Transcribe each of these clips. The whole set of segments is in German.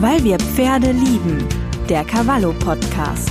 Weil wir Pferde lieben. Der Cavallo Podcast.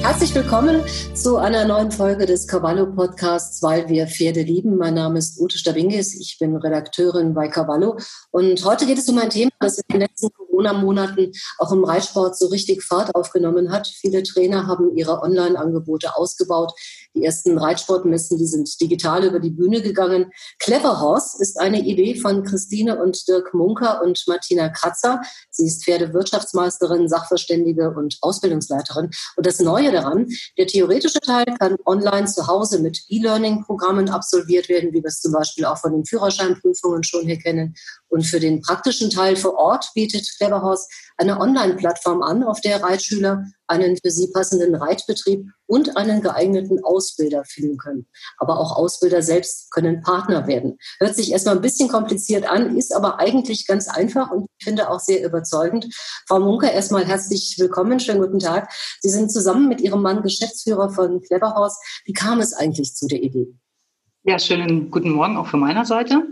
Herzlich willkommen zu einer neuen Folge des Cavallo Podcasts, weil wir Pferde lieben. Mein Name ist Ute Stabingis, ich bin Redakteurin bei Cavallo und heute geht es um ein Thema, das in den letzten Corona-Monaten auch im Reitsport so richtig Fahrt aufgenommen hat. Viele Trainer haben ihre Online-Angebote ausgebaut. Die ersten Reitsportmessen, die sind digital über die Bühne gegangen. Clever Horse ist eine Idee von Christine und Dirk Munker und Martina Kratzer. Sie ist Pferdewirtschaftsmeisterin, Sachverständige und Ausbildungsleiterin. Und das Neue daran, der theoretische Teil kann online zu Hause mit E-Learning-Programmen absolviert werden, wie wir es zum Beispiel auch von den Führerscheinprüfungen schon hier kennen. Und für den praktischen Teil vor Ort bietet Cleverhorse eine Online-Plattform an, auf der Reitschüler einen für sie passenden Reitbetrieb und einen geeigneten Ausbilder finden können. Aber auch Ausbilder selbst können Partner werden. Hört sich erstmal ein bisschen kompliziert an, ist aber eigentlich ganz einfach und ich finde auch sehr überzeugend. Frau Munker, erstmal herzlich willkommen, schönen guten Tag. Sie sind zusammen mit Ihrem Mann Geschäftsführer von Cleverhorse. Wie kam es eigentlich zu der Idee? Ja, schönen guten Morgen auch von meiner Seite.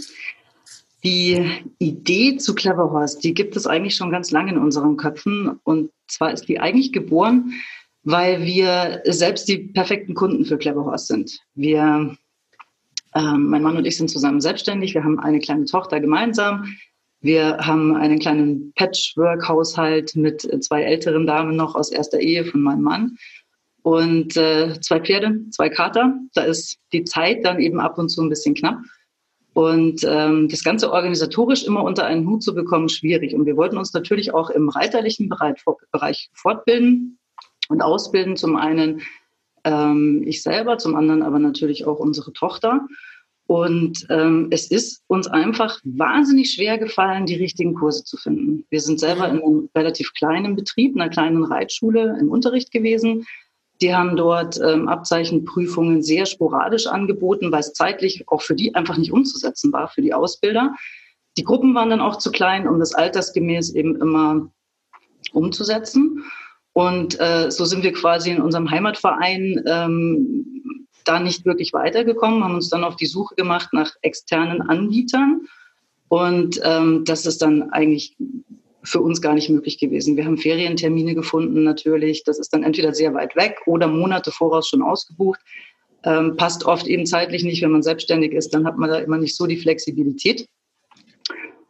Die Idee zu Clever Horse, die gibt es eigentlich schon ganz lange in unseren Köpfen. Und zwar ist die eigentlich geboren, weil wir selbst die perfekten Kunden für Clever Horse sind. Wir, ähm, mein Mann und ich sind zusammen selbstständig. Wir haben eine kleine Tochter gemeinsam. Wir haben einen kleinen Patchwork-Haushalt mit zwei älteren Damen noch aus erster Ehe von meinem Mann und äh, zwei Pferde, zwei Kater. Da ist die Zeit dann eben ab und zu ein bisschen knapp. Und ähm, das Ganze organisatorisch immer unter einen Hut zu bekommen, schwierig. Und wir wollten uns natürlich auch im reiterlichen Bereich, fortbilden und ausbilden. Zum einen ähm, ich selber, zum anderen aber natürlich auch unsere Tochter. Und ähm, es ist uns einfach wahnsinnig schwer gefallen, die richtigen Kurse zu finden. Wir sind selber in einem relativ kleinen Betrieb, einer kleinen Reitschule im Unterricht gewesen, die haben dort ähm, Abzeichenprüfungen sehr sporadisch angeboten, weil es zeitlich auch für die einfach nicht umzusetzen war, für die Ausbilder. Die Gruppen waren dann auch zu klein, um das altersgemäß eben immer umzusetzen. Und äh, so sind wir quasi in unserem Heimatverein ähm, da nicht wirklich weitergekommen, haben uns dann auf die Suche gemacht nach externen Anbietern. Und ähm, das ist dann eigentlich für uns gar nicht möglich gewesen. Wir haben Ferientermine gefunden natürlich. Das ist dann entweder sehr weit weg oder Monate voraus schon ausgebucht. Ähm, passt oft eben zeitlich nicht, wenn man selbstständig ist, dann hat man da immer nicht so die Flexibilität.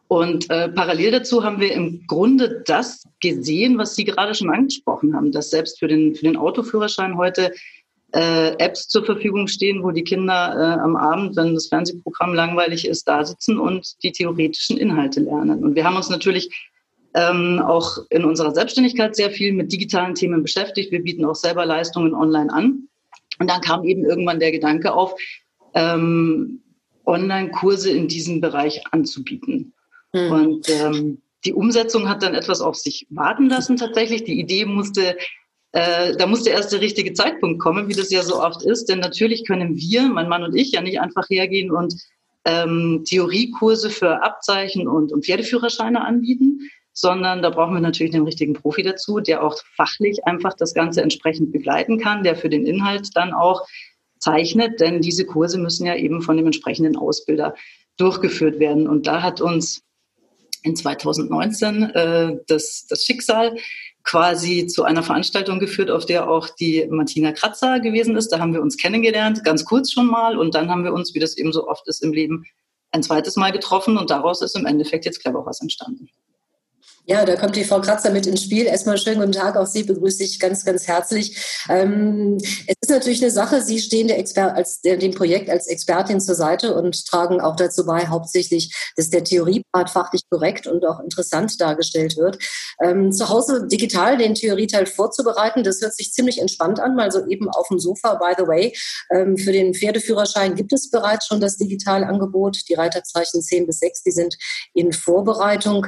Und äh, parallel dazu haben wir im Grunde das gesehen, was Sie gerade schon angesprochen haben, dass selbst für den, für den Autoführerschein heute äh, Apps zur Verfügung stehen, wo die Kinder äh, am Abend, wenn das Fernsehprogramm langweilig ist, da sitzen und die theoretischen Inhalte lernen. Und wir haben uns natürlich ähm, auch in unserer Selbstständigkeit sehr viel mit digitalen Themen beschäftigt. Wir bieten auch selber Leistungen online an. Und dann kam eben irgendwann der Gedanke auf, ähm, Online-Kurse in diesem Bereich anzubieten. Mhm. Und ähm, die Umsetzung hat dann etwas auf sich warten lassen tatsächlich. Die Idee musste, äh, da musste erst der richtige Zeitpunkt kommen, wie das ja so oft ist. Denn natürlich können wir, mein Mann und ich, ja nicht einfach hergehen und ähm, Theoriekurse für Abzeichen und, und Pferdeführerscheine anbieten, sondern da brauchen wir natürlich den richtigen Profi dazu, der auch fachlich einfach das Ganze entsprechend begleiten kann, der für den Inhalt dann auch zeichnet, denn diese Kurse müssen ja eben von dem entsprechenden Ausbilder durchgeführt werden. Und da hat uns in 2019 äh, das, das Schicksal quasi zu einer Veranstaltung geführt, auf der auch die Martina Kratzer gewesen ist. Da haben wir uns kennengelernt, ganz kurz schon mal. Und dann haben wir uns, wie das eben so oft ist im Leben, ein zweites Mal getroffen. Und daraus ist im Endeffekt jetzt Clever was entstanden. Ja, da kommt die Frau Kratzer mit ins Spiel. Erstmal schönen guten Tag, auch Sie begrüße ich ganz, ganz herzlich. Ähm, es ist natürlich eine Sache, Sie stehen der Exper als, der, dem Projekt als Expertin zur Seite und tragen auch dazu bei, hauptsächlich, dass der Theoriepart fachlich korrekt und auch interessant dargestellt wird. Ähm, zu Hause digital den Theorieteil vorzubereiten, das hört sich ziemlich entspannt an, mal so eben auf dem Sofa, by the way. Ähm, für den Pferdeführerschein gibt es bereits schon das Digitalangebot, die Reiterzeichen 10 bis 6, die sind in Vorbereitung.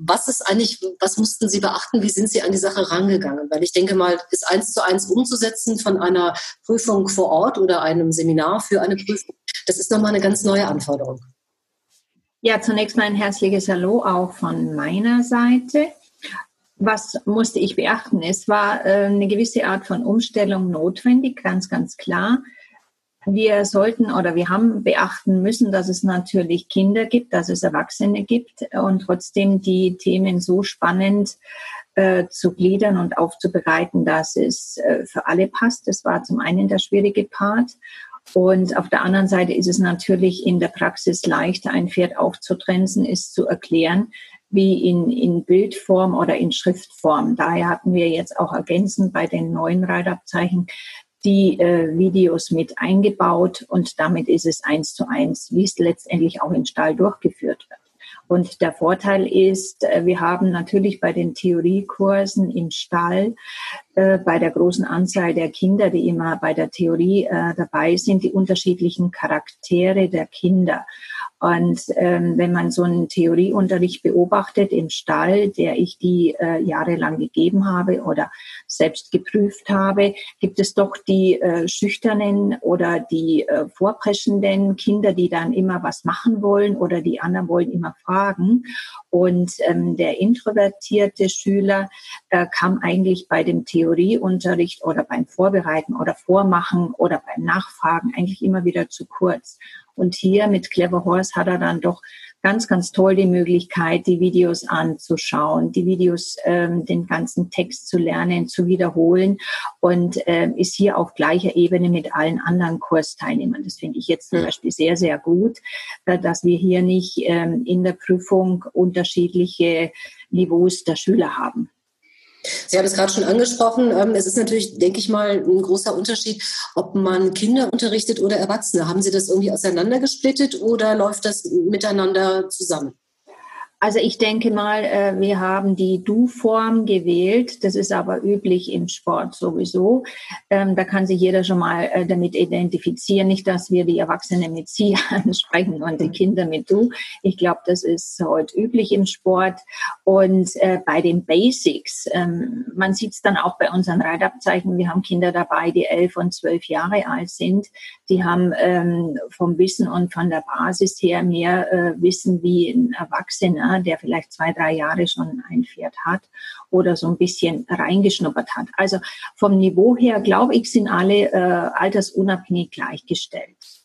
Was ist eigentlich, was mussten Sie beachten? Wie sind Sie an die Sache rangegangen? Weil ich denke mal, ist eins zu eins umzusetzen von einer Prüfung vor Ort oder einem Seminar für eine Prüfung, das ist nochmal eine ganz neue Anforderung. Ja, zunächst mal ein herzliches Hallo auch von meiner Seite. Was musste ich beachten? Es war äh, eine gewisse Art von Umstellung notwendig, ganz, ganz klar. Wir sollten oder wir haben beachten müssen, dass es natürlich Kinder gibt, dass es Erwachsene gibt und trotzdem die Themen so spannend äh, zu gliedern und aufzubereiten, dass es äh, für alle passt. Das war zum einen der schwierige Part. Und auf der anderen Seite ist es natürlich in der Praxis leichter, ein Pferd aufzutrenzen, ist zu erklären, wie in, in Bildform oder in Schriftform. Daher hatten wir jetzt auch ergänzend bei den neuen Reitabzeichen die äh, Videos mit eingebaut und damit ist es eins zu eins, wie es letztendlich auch im Stall durchgeführt wird. Und der Vorteil ist, äh, wir haben natürlich bei den Theoriekursen im Stall, äh, bei der großen Anzahl der Kinder, die immer bei der Theorie äh, dabei sind, die unterschiedlichen Charaktere der Kinder. Und ähm, wenn man so einen Theorieunterricht beobachtet im Stall, der ich die äh, jahrelang gegeben habe oder selbst geprüft habe, gibt es doch die äh, schüchternen oder die äh, vorpreschenden Kinder, die dann immer was machen wollen oder die anderen wollen immer fragen. Und ähm, der introvertierte Schüler äh, kam eigentlich bei dem Theorieunterricht oder beim Vorbereiten oder Vormachen oder beim Nachfragen eigentlich immer wieder zu kurz. Und hier mit Clever Horse hat er dann doch ganz, ganz toll die Möglichkeit, die Videos anzuschauen, die Videos, ähm, den ganzen Text zu lernen, zu wiederholen und ähm, ist hier auf gleicher Ebene mit allen anderen Kursteilnehmern. Das finde ich jetzt zum Beispiel sehr, sehr gut, äh, dass wir hier nicht ähm, in der Prüfung unterschiedliche Niveaus der Schüler haben. Sie haben es gerade schon angesprochen. Ähm, es ist natürlich, denke ich mal, ein großer Unterschied, ob man Kinder unterrichtet oder Erwachsene. Haben Sie das irgendwie auseinandergesplittet oder läuft das miteinander zusammen? Also ich denke mal, äh, wir haben die Du-Form gewählt. Das ist aber üblich im Sport sowieso. Ähm, da kann sich jeder schon mal äh, damit identifizieren. Nicht, dass wir die Erwachsenen mit Sie ansprechen und die Kinder mit Du. Ich glaube, das ist heute üblich im Sport. Und äh, bei den Basics, ähm, man sieht es dann auch bei unseren Reitabzeichen. Wir haben Kinder dabei, die elf und zwölf Jahre alt sind. Die haben ähm, vom Wissen und von der Basis her mehr Wissen wie ein Erwachsener der vielleicht zwei, drei Jahre schon ein Pferd hat oder so ein bisschen reingeschnuppert hat. Also vom Niveau her, glaube ich, sind alle äh, altersunabhängig gleichgestellt.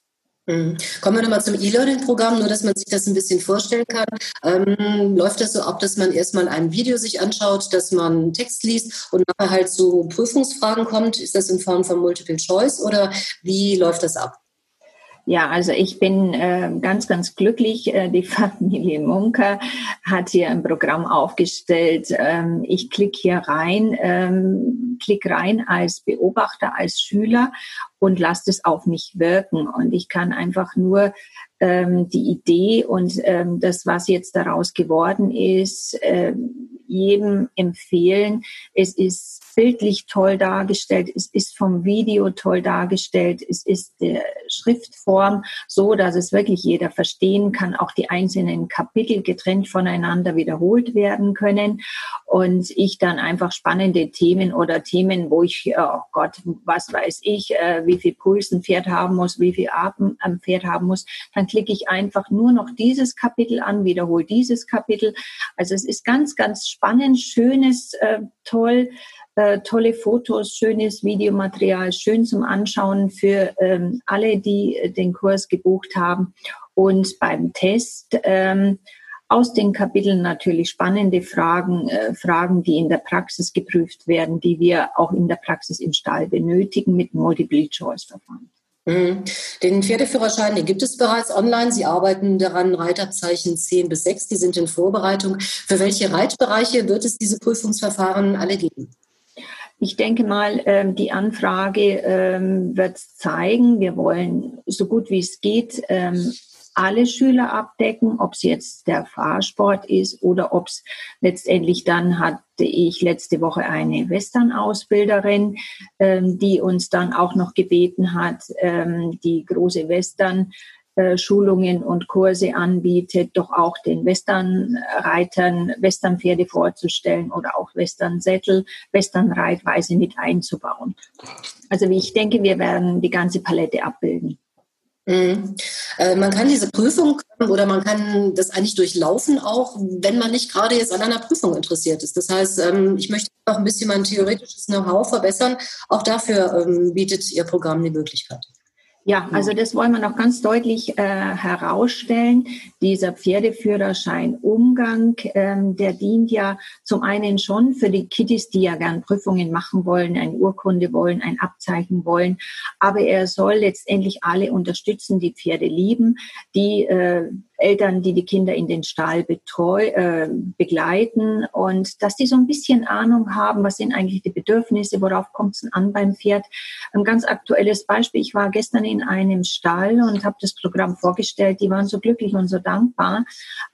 Mhm. Kommen wir nochmal zum E-Learning-Programm, nur dass man sich das ein bisschen vorstellen kann. Ähm, läuft das so ab, dass man erstmal ein Video sich anschaut, dass man Text liest und nachher halt zu Prüfungsfragen kommt? Ist das in Form von Multiple Choice oder wie läuft das ab? Ja, also ich bin äh, ganz, ganz glücklich. Äh, die Familie Munker hat hier ein Programm aufgestellt. Ähm, ich klicke hier rein, ähm, klick rein als Beobachter, als Schüler und lasse es auf mich wirken. Und ich kann einfach nur ähm, die Idee und ähm, das, was jetzt daraus geworden ist, äh, jedem empfehlen. Es ist bildlich toll dargestellt, es ist vom Video toll dargestellt, es ist der Schriftform so, dass es wirklich jeder verstehen kann, auch die einzelnen Kapitel getrennt voneinander wiederholt werden können und ich dann einfach spannende Themen oder Themen, wo ich, oh Gott, was weiß ich, äh, wie viel Puls ein Pferd haben muss, wie viel Atem ein Pferd haben muss, dann klicke ich einfach nur noch dieses Kapitel an, wiederhole dieses Kapitel. Also es ist ganz, ganz spannend, schönes, äh, toll äh, tolle Fotos, schönes Videomaterial, schön zum Anschauen für ähm, alle, die äh, den Kurs gebucht haben. Und beim Test ähm, aus den Kapiteln natürlich spannende Fragen, äh, Fragen, die in der Praxis geprüft werden, die wir auch in der Praxis im Stall benötigen mit Multiple-Choice-Verfahren. Mhm. Den Pferdeführerschein, den gibt es bereits online. Sie arbeiten daran, Reiterzeichen 10 bis 6, die sind in Vorbereitung. Für welche Reitbereiche wird es diese Prüfungsverfahren alle geben? Ich denke mal, ähm, die Anfrage ähm, wird zeigen, wir wollen so gut wie es geht ähm, alle Schüler abdecken, ob es jetzt der Fahrsport ist oder ob es letztendlich dann hatte ich letzte Woche eine Western-Ausbilderin, die uns dann auch noch gebeten hat, die große Western Schulungen und Kurse anbietet, doch auch den Westernreitern Westernpferde vorzustellen oder auch Westernsättel, Westernreitweise mit einzubauen. Also ich denke, wir werden die ganze Palette abbilden. Mhm. Äh, man kann diese Prüfung oder man kann das eigentlich durchlaufen, auch wenn man nicht gerade jetzt an einer Prüfung interessiert ist. Das heißt, ähm, ich möchte auch ein bisschen mein theoretisches Know-how verbessern. Auch dafür ähm, bietet Ihr Programm die Möglichkeit. Ja, also das wollen wir noch ganz deutlich äh, herausstellen. Dieser Pferdeführerschein-Umgang, ähm, der dient ja zum einen schon für die Kiddies, die ja gern Prüfungen machen wollen, eine Urkunde wollen, ein Abzeichen wollen, aber er soll letztendlich alle unterstützen, die Pferde lieben, die äh, Eltern, die die Kinder in den Stall betreu, äh, begleiten und dass die so ein bisschen Ahnung haben, was sind eigentlich die Bedürfnisse, worauf kommt es an beim Pferd. Ein ganz aktuelles Beispiel, ich war gestern in einem Stall und habe das Programm vorgestellt, die waren so glücklich und so dankbar,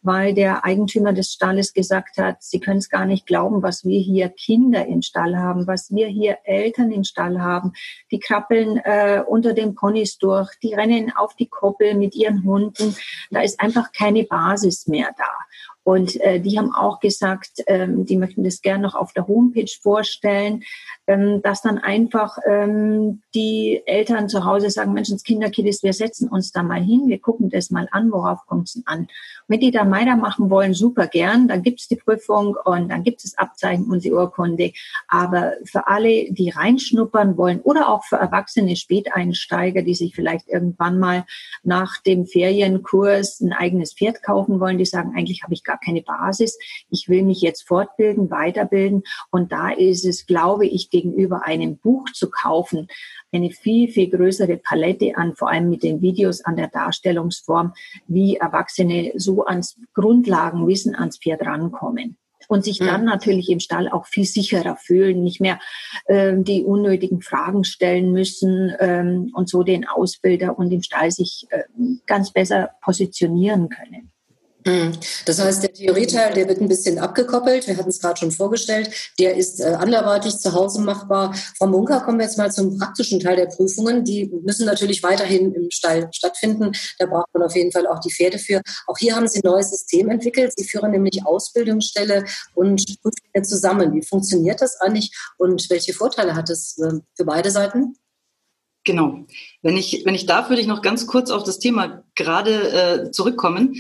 weil der Eigentümer des Stalles gesagt hat, sie können es gar nicht glauben, was wir hier Kinder im Stall haben, was wir hier Eltern im Stall haben. Die krabbeln äh, unter den Ponys durch, die rennen auf die Koppel mit ihren Hunden. Da ist einfach einfach keine Basis mehr da. Und äh, die haben auch gesagt, ähm, die möchten das gerne noch auf der Homepage vorstellen, ähm, dass dann einfach ähm, die Eltern zu Hause sagen, Menschens Kinderkiddies, wir setzen uns da mal hin, wir gucken das mal an, worauf kommt es an. Wenn die da weitermachen wollen, super gern, dann gibt es die Prüfung und dann gibt es Abzeichen und die Urkunde. Aber für alle, die reinschnuppern wollen oder auch für erwachsene Späteinsteiger, die sich vielleicht irgendwann mal nach dem Ferienkurs ein eigenes Pferd kaufen wollen, die sagen, eigentlich habe ich gar keine Basis, ich will mich jetzt fortbilden, weiterbilden. Und da ist es, glaube ich, gegenüber einem Buch zu kaufen, eine viel, viel größere Palette an, vor allem mit den Videos an der Darstellungsform, wie Erwachsene so ans Grundlagenwissen ans Pferd rankommen und sich dann mhm. natürlich im Stall auch viel sicherer fühlen, nicht mehr ähm, die unnötigen Fragen stellen müssen ähm, und so den Ausbilder und im Stall sich äh, ganz besser positionieren können. Hm. Das heißt, der Theorieteil, der wird ein bisschen abgekoppelt. Wir hatten es gerade schon vorgestellt. Der ist äh, anderweitig zu Hause machbar. Frau Munker, kommen wir jetzt mal zum praktischen Teil der Prüfungen. Die müssen natürlich weiterhin im Stall stattfinden. Da braucht man auf jeden Fall auch die Pferde für. Auch hier haben Sie ein neues System entwickelt. Sie führen nämlich Ausbildungsstelle und Prüflinge zusammen. Wie funktioniert das eigentlich und welche Vorteile hat es äh, für beide Seiten? Genau. Wenn ich, wenn ich darf, würde ich noch ganz kurz auf das Thema gerade äh, zurückkommen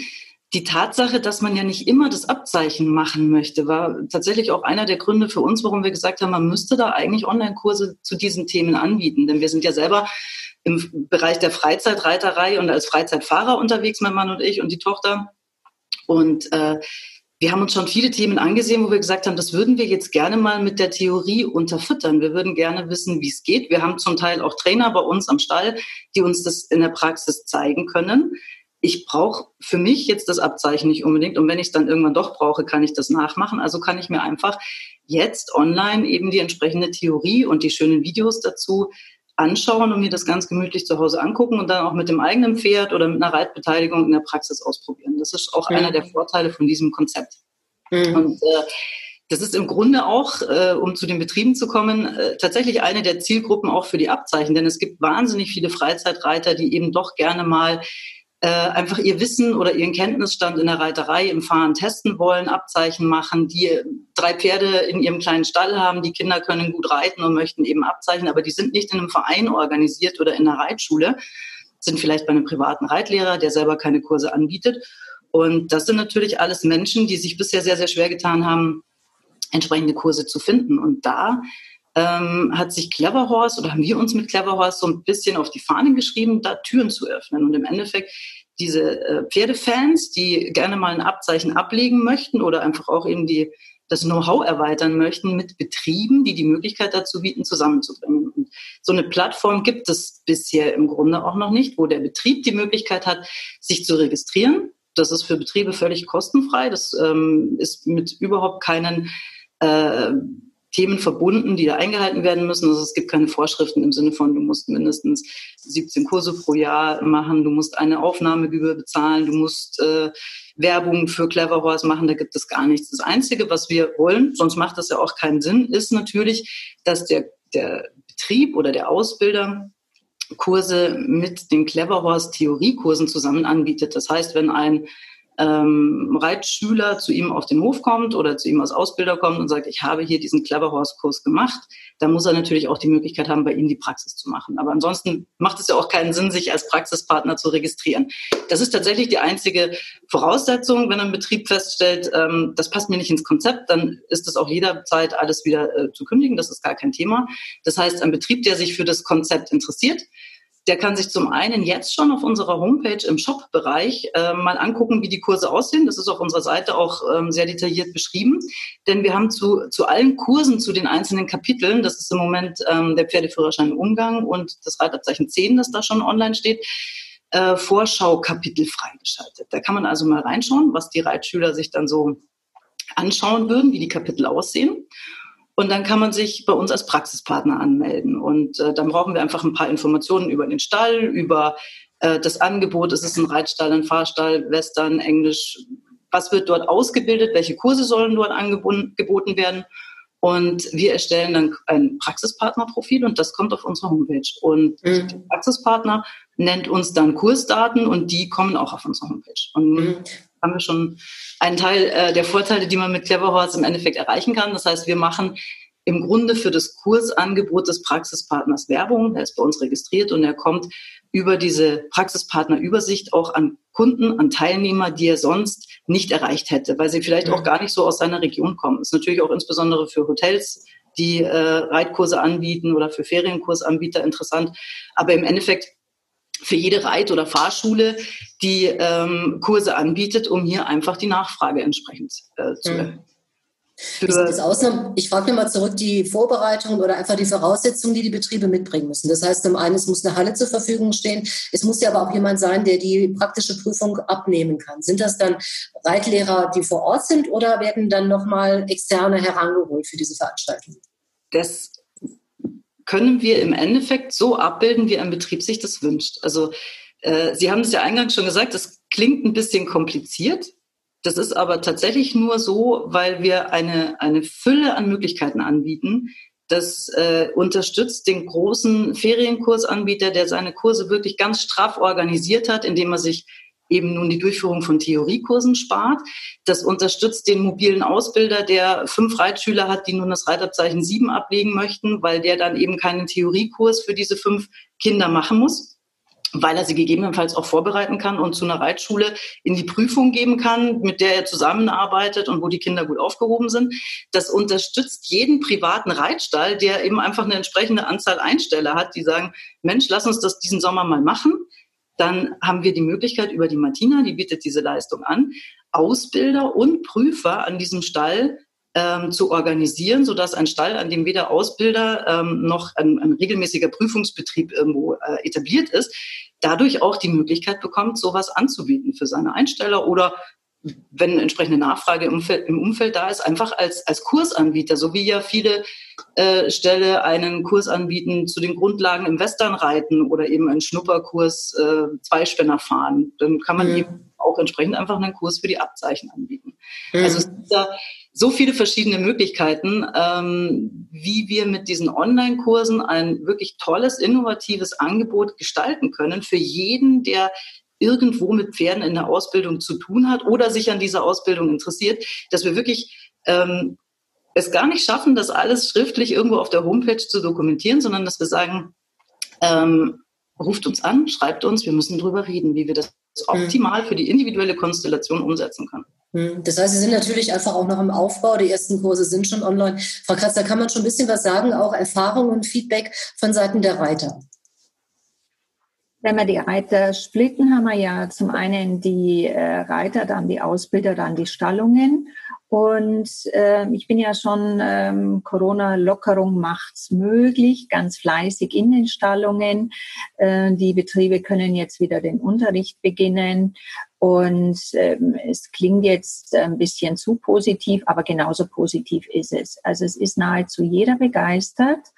die Tatsache, dass man ja nicht immer das Abzeichen machen möchte, war tatsächlich auch einer der Gründe für uns, warum wir gesagt haben, man müsste da eigentlich Online-Kurse zu diesen Themen anbieten. Denn wir sind ja selber im Bereich der Freizeitreiterei und als Freizeitfahrer unterwegs, mein Mann und ich und die Tochter. Und äh, wir haben uns schon viele Themen angesehen, wo wir gesagt haben, das würden wir jetzt gerne mal mit der Theorie unterfüttern. Wir würden gerne wissen, wie es geht. Wir haben zum Teil auch Trainer bei uns am Stall, die uns das in der Praxis zeigen können ich brauche für mich jetzt das Abzeichen nicht unbedingt. Und wenn ich es dann irgendwann doch brauche, kann ich das nachmachen. Also kann ich mir einfach jetzt online eben die entsprechende Theorie und die schönen Videos dazu anschauen und mir das ganz gemütlich zu Hause angucken und dann auch mit dem eigenen Pferd oder mit einer Reitbeteiligung in der Praxis ausprobieren. Das ist auch mhm. einer der Vorteile von diesem Konzept. Mhm. Und äh, das ist im Grunde auch, äh, um zu den Betrieben zu kommen, äh, tatsächlich eine der Zielgruppen auch für die Abzeichen. Denn es gibt wahnsinnig viele Freizeitreiter, die eben doch gerne mal äh, einfach ihr Wissen oder ihren Kenntnisstand in der Reiterei im Fahren testen wollen, Abzeichen machen, die drei Pferde in ihrem kleinen Stall haben, die Kinder können gut reiten und möchten eben Abzeichen, aber die sind nicht in einem Verein organisiert oder in einer Reitschule, sind vielleicht bei einem privaten Reitlehrer, der selber keine Kurse anbietet. Und das sind natürlich alles Menschen, die sich bisher sehr, sehr schwer getan haben, entsprechende Kurse zu finden. Und da ähm, hat sich Cleverhorse oder haben wir uns mit Cleverhorse so ein bisschen auf die Fahne geschrieben, da Türen zu öffnen. Und im Endeffekt diese äh, Pferdefans, die gerne mal ein Abzeichen ablegen möchten oder einfach auch eben die, das Know-how erweitern möchten, mit Betrieben, die die Möglichkeit dazu bieten, zusammenzubringen. Und so eine Plattform gibt es bisher im Grunde auch noch nicht, wo der Betrieb die Möglichkeit hat, sich zu registrieren. Das ist für Betriebe völlig kostenfrei. Das ähm, ist mit überhaupt keinen äh, Themen verbunden, die da eingehalten werden müssen. Also es gibt keine Vorschriften im Sinne von, du musst mindestens 17 Kurse pro Jahr machen, du musst eine Aufnahmegebühr bezahlen, du musst äh, Werbung für Clever Horse machen, da gibt es gar nichts. Das Einzige, was wir wollen, sonst macht das ja auch keinen Sinn, ist natürlich, dass der, der Betrieb oder der Ausbilder Kurse mit den Clever Horse Theoriekursen zusammen anbietet. Das heißt, wenn ein ähm, Reitschüler zu ihm auf den Hof kommt oder zu ihm als Ausbilder kommt und sagt, ich habe hier diesen Clever Horse Kurs gemacht, dann muss er natürlich auch die Möglichkeit haben, bei ihm die Praxis zu machen. Aber ansonsten macht es ja auch keinen Sinn, sich als Praxispartner zu registrieren. Das ist tatsächlich die einzige Voraussetzung, wenn ein Betrieb feststellt, ähm, das passt mir nicht ins Konzept, dann ist es auch jederzeit alles wieder äh, zu kündigen. Das ist gar kein Thema. Das heißt, ein Betrieb, der sich für das Konzept interessiert, der kann sich zum einen jetzt schon auf unserer Homepage im Shop-Bereich äh, mal angucken, wie die Kurse aussehen. Das ist auf unserer Seite auch ähm, sehr detailliert beschrieben. Denn wir haben zu, zu allen Kursen, zu den einzelnen Kapiteln, das ist im Moment ähm, der Pferdeführerschein im Umgang und das Reitabzeichen 10, das da schon online steht, äh, Vorschaukapitel freigeschaltet. Da kann man also mal reinschauen, was die Reitschüler sich dann so anschauen würden, wie die Kapitel aussehen. Und dann kann man sich bei uns als Praxispartner anmelden. Und äh, dann brauchen wir einfach ein paar Informationen über den Stall, über äh, das Angebot. Ist es ein Reitstall, ein Fahrstall, Western, Englisch? Was wird dort ausgebildet? Welche Kurse sollen dort angeboten werden? Und wir erstellen dann ein Praxispartnerprofil und das kommt auf unsere Homepage. Und mhm. der Praxispartner nennt uns dann Kursdaten und die kommen auch auf unsere Homepage. Und mhm haben wir schon einen Teil äh, der Vorteile, die man mit Clever Horse im Endeffekt erreichen kann. Das heißt, wir machen im Grunde für das Kursangebot des Praxispartners Werbung. Der ist bei uns registriert und er kommt über diese Praxispartnerübersicht auch an Kunden, an Teilnehmer, die er sonst nicht erreicht hätte, weil sie vielleicht auch gar nicht so aus seiner Region kommen. Das ist natürlich auch insbesondere für Hotels, die äh, Reitkurse anbieten oder für Ferienkursanbieter interessant. Aber im Endeffekt für jede Reit- oder Fahrschule, die ähm, Kurse anbietet, um hier einfach die Nachfrage entsprechend äh, zu erhöhen. Mhm. Ich frage nochmal zurück die Vorbereitungen oder einfach die Voraussetzungen, die die Betriebe mitbringen müssen. Das heißt, zum einen, es muss eine Halle zur Verfügung stehen. Es muss ja aber auch jemand sein, der die praktische Prüfung abnehmen kann. Sind das dann Reitlehrer, die vor Ort sind oder werden dann nochmal externe herangeholt für diese Veranstaltung? Das können wir im Endeffekt so abbilden, wie ein Betrieb sich das wünscht. Also äh, Sie haben es ja eingangs schon gesagt, das klingt ein bisschen kompliziert. Das ist aber tatsächlich nur so, weil wir eine, eine Fülle an Möglichkeiten anbieten. Das äh, unterstützt den großen Ferienkursanbieter, der seine Kurse wirklich ganz straff organisiert hat, indem er sich eben nun die Durchführung von Theoriekursen spart. Das unterstützt den mobilen Ausbilder, der fünf Reitschüler hat, die nun das Reitabzeichen sieben ablegen möchten, weil der dann eben keinen Theoriekurs für diese fünf Kinder machen muss weil er sie gegebenenfalls auch vorbereiten kann und zu einer Reitschule in die Prüfung geben kann, mit der er zusammenarbeitet und wo die Kinder gut aufgehoben sind. Das unterstützt jeden privaten Reitstall, der eben einfach eine entsprechende Anzahl Einsteller hat, die sagen, Mensch, lass uns das diesen Sommer mal machen dann haben wir die Möglichkeit über die Martina, die bietet diese Leistung an, Ausbilder und Prüfer an diesem Stall ähm, zu organisieren, sodass ein Stall, an dem weder Ausbilder ähm, noch ein, ein, regelmäßiger Prüfungsbetrieb irgendwo äh, etabliert ist, dadurch auch die Möglichkeit bekommt, sowas anzubieten für seine Einsteller oder wenn entsprechende Nachfrage im Umfeld, im Umfeld da ist, einfach als, als Kursanbieter, so wie ja viele äh, Ställe einen Kurs anbieten zu den Grundlagen im Westernreiten oder eben einen Schnupperkurs äh, Zweispänner fahren, dann kann man mhm. eben auch entsprechend einfach einen Kurs für die Abzeichen anbieten. Mhm. Also es gibt da so viele verschiedene Möglichkeiten, ähm, wie wir mit diesen Online-Kursen ein wirklich tolles, innovatives Angebot gestalten können für jeden, der irgendwo mit Pferden in der Ausbildung zu tun hat oder sich an dieser Ausbildung interessiert, dass wir wirklich ähm, es gar nicht schaffen, das alles schriftlich irgendwo auf der Homepage zu dokumentieren, sondern dass wir sagen, ähm, ruft uns an, schreibt uns, wir müssen darüber reden, wie wir das mhm. optimal für die individuelle Konstellation umsetzen können. Mhm. Das heißt, Sie sind natürlich einfach auch noch im Aufbau. Die ersten Kurse sind schon online. Frau Kratzer, kann man schon ein bisschen was sagen, auch Erfahrungen und Feedback von Seiten der Reiter? Wenn wir die Reiter splitten, haben wir ja zum einen die äh, Reiter, dann die Ausbilder, dann die Stallungen. Und äh, ich bin ja schon, ähm, Corona-Lockerung macht's möglich, ganz fleißig in den Stallungen. Äh, die Betriebe können jetzt wieder den Unterricht beginnen. Und ähm, es klingt jetzt ein bisschen zu positiv, aber genauso positiv ist es. Also es ist nahezu jeder begeistert.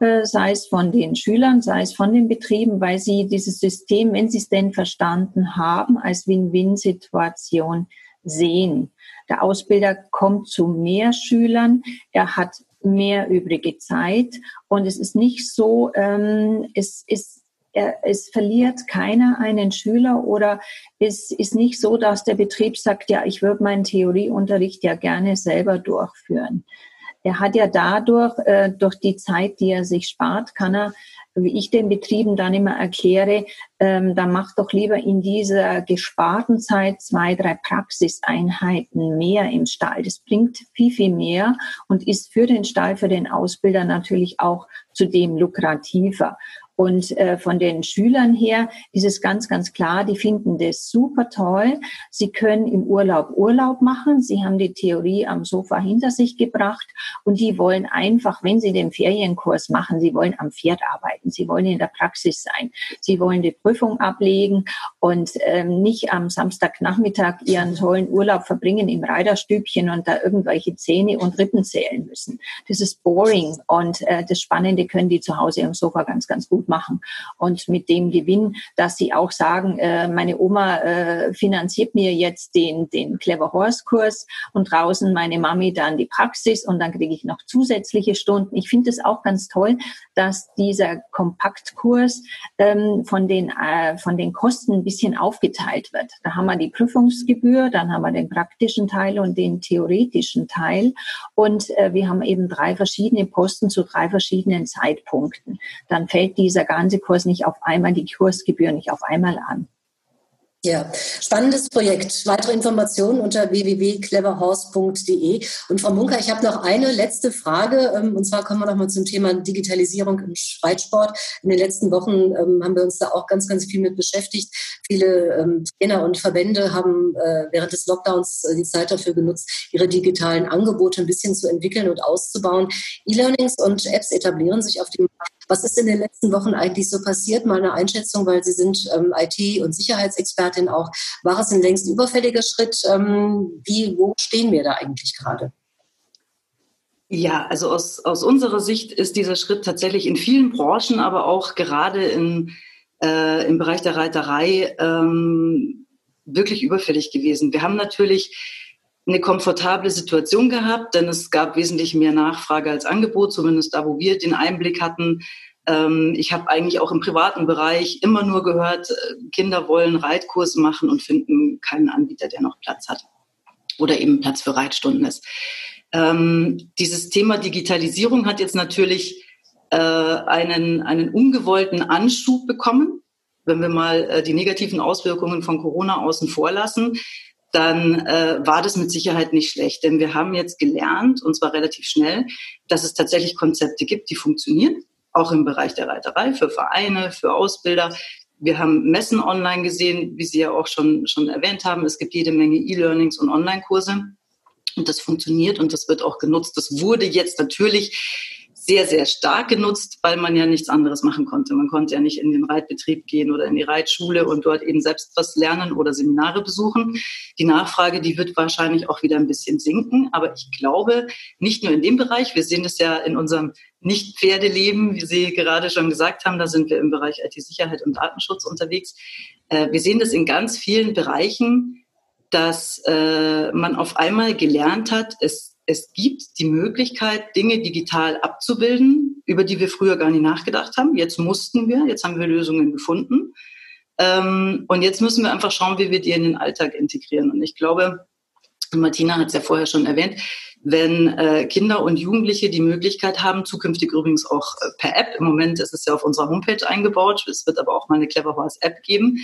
Äh, sei es von den Schülern, sei es von den Betrieben, weil sie dieses System, wenn sie es denn verstanden haben, als Win-Win-Situation sehen. Der Ausbilder kommt zu mehr Schülern, er hat mehr übrige Zeit und es ist nicht so, ähm, es ist es verliert keiner einen Schüler oder es ist nicht so, dass der Betrieb sagt, ja, ich würde meinen Theorieunterricht ja gerne selber durchführen. Er hat ja dadurch, äh, durch die Zeit, die er sich spart, kann er, wie ich den Betrieben dann immer erkläre, ähm, dann macht doch lieber in dieser gesparten Zeit zwei, drei Praxiseinheiten mehr im Stall. Das bringt viel, viel mehr und ist für den Stall, für den Ausbilder natürlich auch zudem lukrativer. Und äh, von den Schülern her ist es ganz, ganz klar, die finden das super toll. Sie können im Urlaub Urlaub machen. Sie haben die Theorie am Sofa hinter sich gebracht und die wollen einfach, wenn sie den Ferienkurs machen, sie wollen am Pferd arbeiten. Sie wollen in der Praxis sein. Sie wollen die Prüfung ablegen und ähm, nicht am Samstagnachmittag ihren tollen Urlaub verbringen im Reiterstübchen und da irgendwelche Zähne und Rippen zählen müssen. Das ist boring und äh, das Spannende können die zu Hause am Sofa ganz, ganz gut machen. Und mit dem Gewinn, dass sie auch sagen, äh, meine Oma äh, finanziert mir jetzt den, den Clever Horse Kurs und draußen meine Mami dann die Praxis und dann kriege ich noch zusätzliche Stunden. Ich finde es auch ganz toll, dass dieser Kompaktkurs ähm, von den äh, von den Kosten ein bisschen aufgeteilt wird. Da haben wir die Prüfungsgebühr, dann haben wir den praktischen Teil und den theoretischen Teil und äh, wir haben eben drei verschiedene Posten zu drei verschiedenen Zeitpunkten. Dann fällt dieser ganze Kurs nicht auf einmal die Kursgebühr nicht auf einmal an. Ja, spannendes Projekt. Weitere Informationen unter www.cleverhorse.de. Und Frau Munker, ich habe noch eine letzte Frage. Ähm, und zwar kommen wir nochmal zum Thema Digitalisierung im Reitsport. In den letzten Wochen ähm, haben wir uns da auch ganz, ganz viel mit beschäftigt. Viele ähm, Trainer und Verbände haben äh, während des Lockdowns äh, die Zeit dafür genutzt, ihre digitalen Angebote ein bisschen zu entwickeln und auszubauen. E-Learnings und Apps etablieren sich auf dem Markt was ist in den letzten Wochen eigentlich so passiert? Mal eine Einschätzung, weil Sie sind ähm, IT- und Sicherheitsexpertin auch. War es ein längst überfälliger Schritt? Ähm, wie, wo stehen wir da eigentlich gerade? Ja, also aus, aus unserer Sicht ist dieser Schritt tatsächlich in vielen Branchen, aber auch gerade in, äh, im Bereich der Reiterei ähm, wirklich überfällig gewesen. Wir haben natürlich eine komfortable Situation gehabt, denn es gab wesentlich mehr Nachfrage als Angebot, zumindest da, wo wir den Einblick hatten. Ähm, ich habe eigentlich auch im privaten Bereich immer nur gehört, äh, Kinder wollen Reitkurse machen und finden keinen Anbieter, der noch Platz hat oder eben Platz für Reitstunden ist. Ähm, dieses Thema Digitalisierung hat jetzt natürlich äh, einen, einen ungewollten Anschub bekommen wenn wir mal äh, die negativen Auswirkungen von Corona außen vor lassen dann äh, war das mit Sicherheit nicht schlecht. Denn wir haben jetzt gelernt, und zwar relativ schnell, dass es tatsächlich Konzepte gibt, die funktionieren, auch im Bereich der Reiterei, für Vereine, für Ausbilder. Wir haben Messen online gesehen, wie Sie ja auch schon, schon erwähnt haben. Es gibt jede Menge E-Learnings und Online-Kurse. Und das funktioniert und das wird auch genutzt. Das wurde jetzt natürlich sehr, sehr stark genutzt, weil man ja nichts anderes machen konnte. Man konnte ja nicht in den Reitbetrieb gehen oder in die Reitschule und dort eben selbst was lernen oder Seminare besuchen. Die Nachfrage, die wird wahrscheinlich auch wieder ein bisschen sinken. Aber ich glaube, nicht nur in dem Bereich, wir sehen das ja in unserem Nicht-Pferdeleben, wie Sie gerade schon gesagt haben, da sind wir im Bereich IT-Sicherheit und Datenschutz unterwegs. Äh, wir sehen das in ganz vielen Bereichen, dass äh, man auf einmal gelernt hat, es es gibt die Möglichkeit, Dinge digital abzubilden, über die wir früher gar nicht nachgedacht haben. Jetzt mussten wir, jetzt haben wir Lösungen gefunden. Ähm, und jetzt müssen wir einfach schauen, wie wir die in den Alltag integrieren. Und ich glaube, Martina hat es ja vorher schon erwähnt, wenn äh, Kinder und Jugendliche die Möglichkeit haben, zukünftig übrigens auch äh, per App, im Moment ist es ja auf unserer Homepage eingebaut, es wird aber auch mal eine Clever Horse App geben,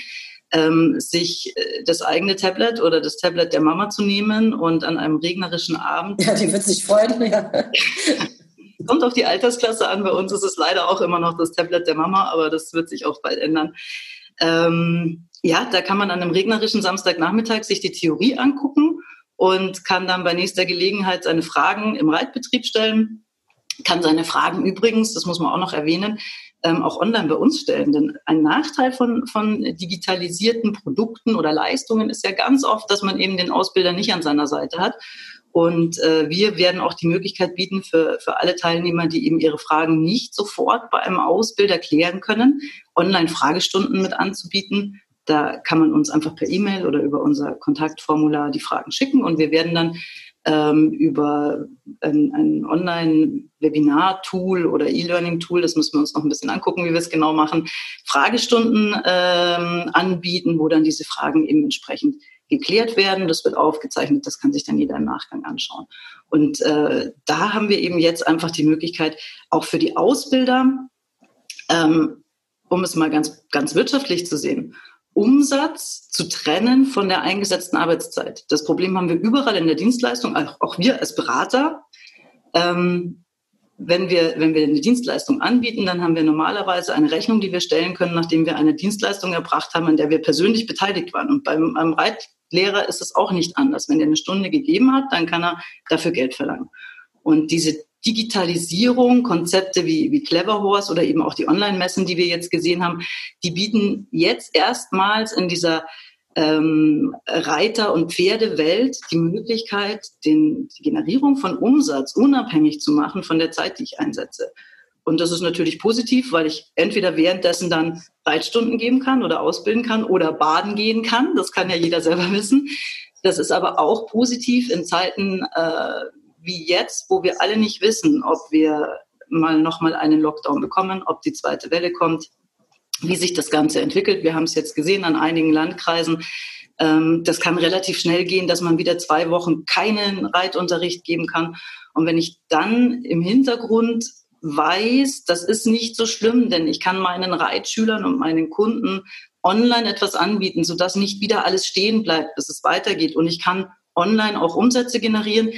ähm, sich äh, das eigene Tablet oder das Tablet der Mama zu nehmen und an einem regnerischen Abend. Ja, die wird sich freuen, ja. Kommt auf die Altersklasse an. Bei uns ist es leider auch immer noch das Tablet der Mama, aber das wird sich auch bald ändern. Ähm, ja, da kann man an einem regnerischen Samstagnachmittag sich die Theorie angucken und kann dann bei nächster Gelegenheit seine Fragen im Reitbetrieb stellen. Kann seine Fragen übrigens, das muss man auch noch erwähnen, ähm, auch online bei uns stellen. Denn ein Nachteil von, von digitalisierten Produkten oder Leistungen ist ja ganz oft, dass man eben den Ausbilder nicht an seiner Seite hat. Und äh, wir werden auch die Möglichkeit bieten für, für alle Teilnehmer, die eben ihre Fragen nicht sofort bei einem Ausbilder klären können, Online-Fragestunden mit anzubieten. Da kann man uns einfach per E-Mail oder über unser Kontaktformular die Fragen schicken und wir werden dann ähm, über ein, ein Online-Webinar-Tool oder E-Learning-Tool, das müssen wir uns noch ein bisschen angucken, wie wir es genau machen, Fragestunden ähm, anbieten, wo dann diese Fragen eben entsprechend geklärt werden. Das wird aufgezeichnet, das kann sich dann jeder im Nachgang anschauen. Und äh, da haben wir eben jetzt einfach die Möglichkeit, auch für die Ausbilder, ähm, um es mal ganz, ganz wirtschaftlich zu sehen, Umsatz zu trennen von der eingesetzten Arbeitszeit. Das Problem haben wir überall in der Dienstleistung, auch wir als Berater. Ähm, wenn wir, wenn wir eine Dienstleistung anbieten, dann haben wir normalerweise eine Rechnung, die wir stellen können, nachdem wir eine Dienstleistung erbracht haben, an der wir persönlich beteiligt waren. Und beim, beim Reitlehrer ist es auch nicht anders. Wenn er eine Stunde gegeben hat, dann kann er dafür Geld verlangen. Und diese Digitalisierung, Konzepte wie, wie Clever Horse oder eben auch die Online-Messen, die wir jetzt gesehen haben, die bieten jetzt erstmals in dieser ähm, Reiter- und Pferdewelt die Möglichkeit, den, die Generierung von Umsatz unabhängig zu machen von der Zeit, die ich einsetze. Und das ist natürlich positiv, weil ich entweder währenddessen dann Reitstunden geben kann oder ausbilden kann oder baden gehen kann. Das kann ja jeder selber wissen. Das ist aber auch positiv in Zeiten äh, wie jetzt, wo wir alle nicht wissen, ob wir mal nochmal einen Lockdown bekommen, ob die zweite Welle kommt, wie sich das Ganze entwickelt. Wir haben es jetzt gesehen an einigen Landkreisen. Ähm, das kann relativ schnell gehen, dass man wieder zwei Wochen keinen Reitunterricht geben kann. Und wenn ich dann im Hintergrund weiß, das ist nicht so schlimm, denn ich kann meinen Reitschülern und meinen Kunden online etwas anbieten, sodass nicht wieder alles stehen bleibt, bis es weitergeht. Und ich kann online auch Umsätze generieren,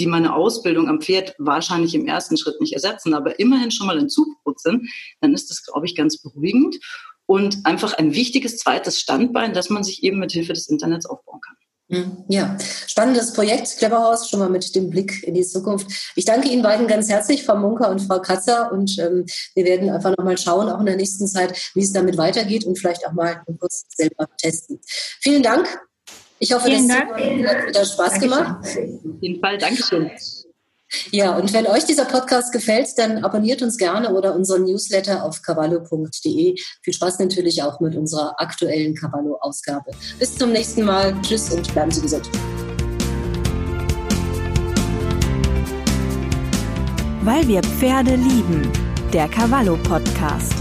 die meine Ausbildung am Pferd wahrscheinlich im ersten Schritt nicht ersetzen, aber immerhin schon mal ein Zubrot sind, dann ist das, glaube ich, ganz beruhigend und einfach ein wichtiges zweites Standbein, das man sich eben mit Hilfe des Internets aufbauen kann. Hm, ja, spannendes Projekt, Cleverhaus, schon mal mit dem Blick in die Zukunft. Ich danke Ihnen beiden ganz herzlich, Frau Munker und Frau Kratzer. Und ähm, wir werden einfach nochmal schauen, auch in der nächsten Zeit, wie es damit weitergeht und vielleicht auch mal kurz selber testen. Vielen Dank ich hoffe, Vielen das Dank. hat wieder Spaß Dankeschön. gemacht. Auf jeden Fall, Dankeschön. Ja, und wenn euch dieser Podcast gefällt, dann abonniert uns gerne oder unseren Newsletter auf cavallo.de. Viel Spaß natürlich auch mit unserer aktuellen Cavallo-Ausgabe. Bis zum nächsten Mal. Tschüss und bleiben Sie gesund. Weil wir Pferde lieben. Der Cavallo Podcast.